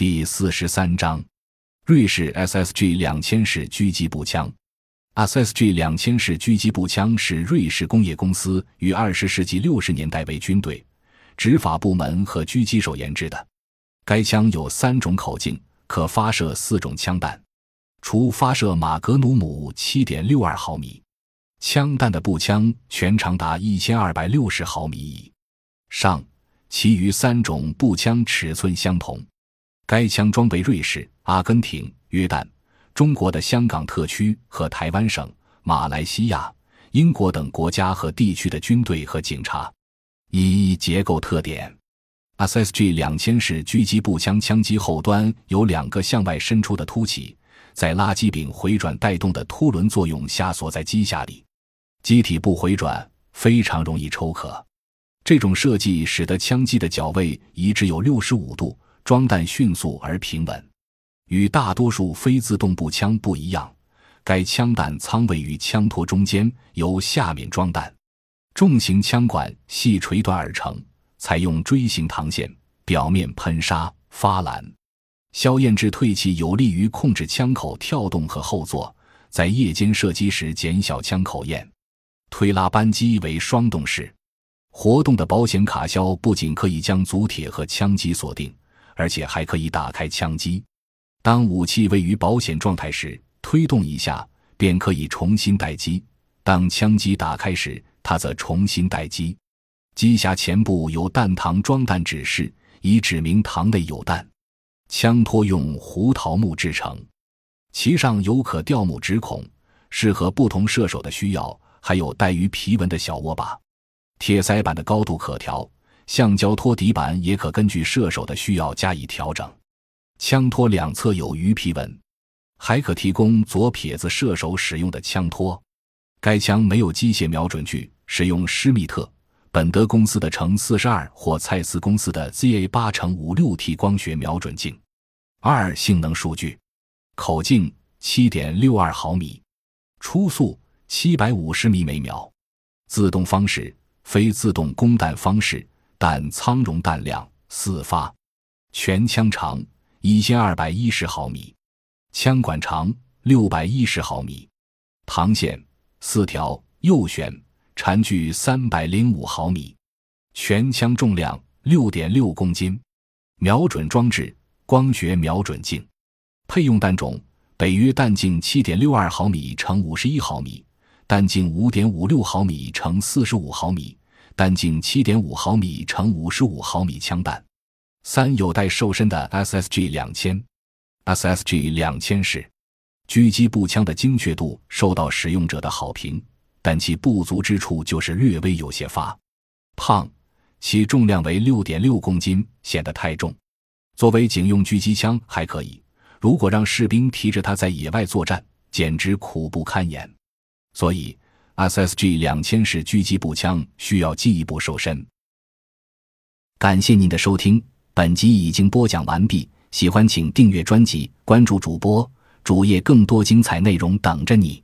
第四十三章，瑞士 SSG 两千式狙击步枪。SSG 两千式狙击步枪是瑞士工业公司于二十世纪六十年代为军队、执法部门和狙击手研制的。该枪有三种口径，可发射四种枪弹，除发射马格努姆七点六二毫米枪弹的步枪全长达一千二百六十毫米以上，其余三种步枪尺寸相同。该枪装备瑞士、阿根廷、约旦。中国的香港特区和台湾省、马来西亚、英国等国家和地区的军队和警察。一结构特点：SSG 两千式狙击步枪枪机后端有两个向外伸出的凸起，在拉机柄回转带动的凸轮作用下锁在机匣里，机体不回转，非常容易抽壳。这种设计使得枪机的脚位移至有六十五度，装弹迅速而平稳。与大多数非自动步枪不一样，该枪弹仓位于枪托中间，由下面装弹。重型枪管系垂短而成，采用锥形膛线，表面喷砂发蓝。消焰制退气有利于控制枪口跳动和后坐，在夜间射击时减小枪口焰。推拉扳机为双动式，活动的保险卡销不仅可以将足铁和枪机锁定，而且还可以打开枪机。当武器位于保险状态时，推动一下便可以重新待机；当枪机打开时，它则重新待机。机匣前部有弹膛装弹指示，以指明膛内有弹。枪托用胡桃木制成，其上有可调木指孔，适合不同射手的需要。还有带于皮纹的小握把。铁塞板的高度可调，橡胶托底板也可根据射手的需要加以调整。枪托两侧有鱼皮纹，还可提供左撇子射手使用的枪托。该枪没有机械瞄准具，使用施密特、本德公司的乘四十二或蔡司公司的 ZA 八乘五六 T 光学瞄准镜。二、性能数据：口径七点六二毫米，初速七百五十米每秒，自动方式、非自动供弹方式，弹仓容弹量四发，全枪长。一千二百一十毫米，枪管长六百一十毫米，膛线四条，右旋，缠距三百零五毫米，全枪重量六点六公斤。瞄准装置光学瞄准镜，配用弹种：北约弹径七点六二毫米乘五十一毫米，弹径五点五六毫米乘四十五毫米，弹径七点五毫米乘五十五毫米枪弹。三有带瘦身的 SSG 两千，SSG 两千式狙击步枪的精确度受到使用者的好评，但其不足之处就是略微有些发胖，其重量为六点六公斤，显得太重。作为警用狙击枪还可以，如果让士兵提着它在野外作战，简直苦不堪言。所以，SSG 两千式狙击步枪需要进一步瘦身。感谢您的收听。本集已经播讲完毕，喜欢请订阅专辑，关注主播主页，更多精彩内容等着你。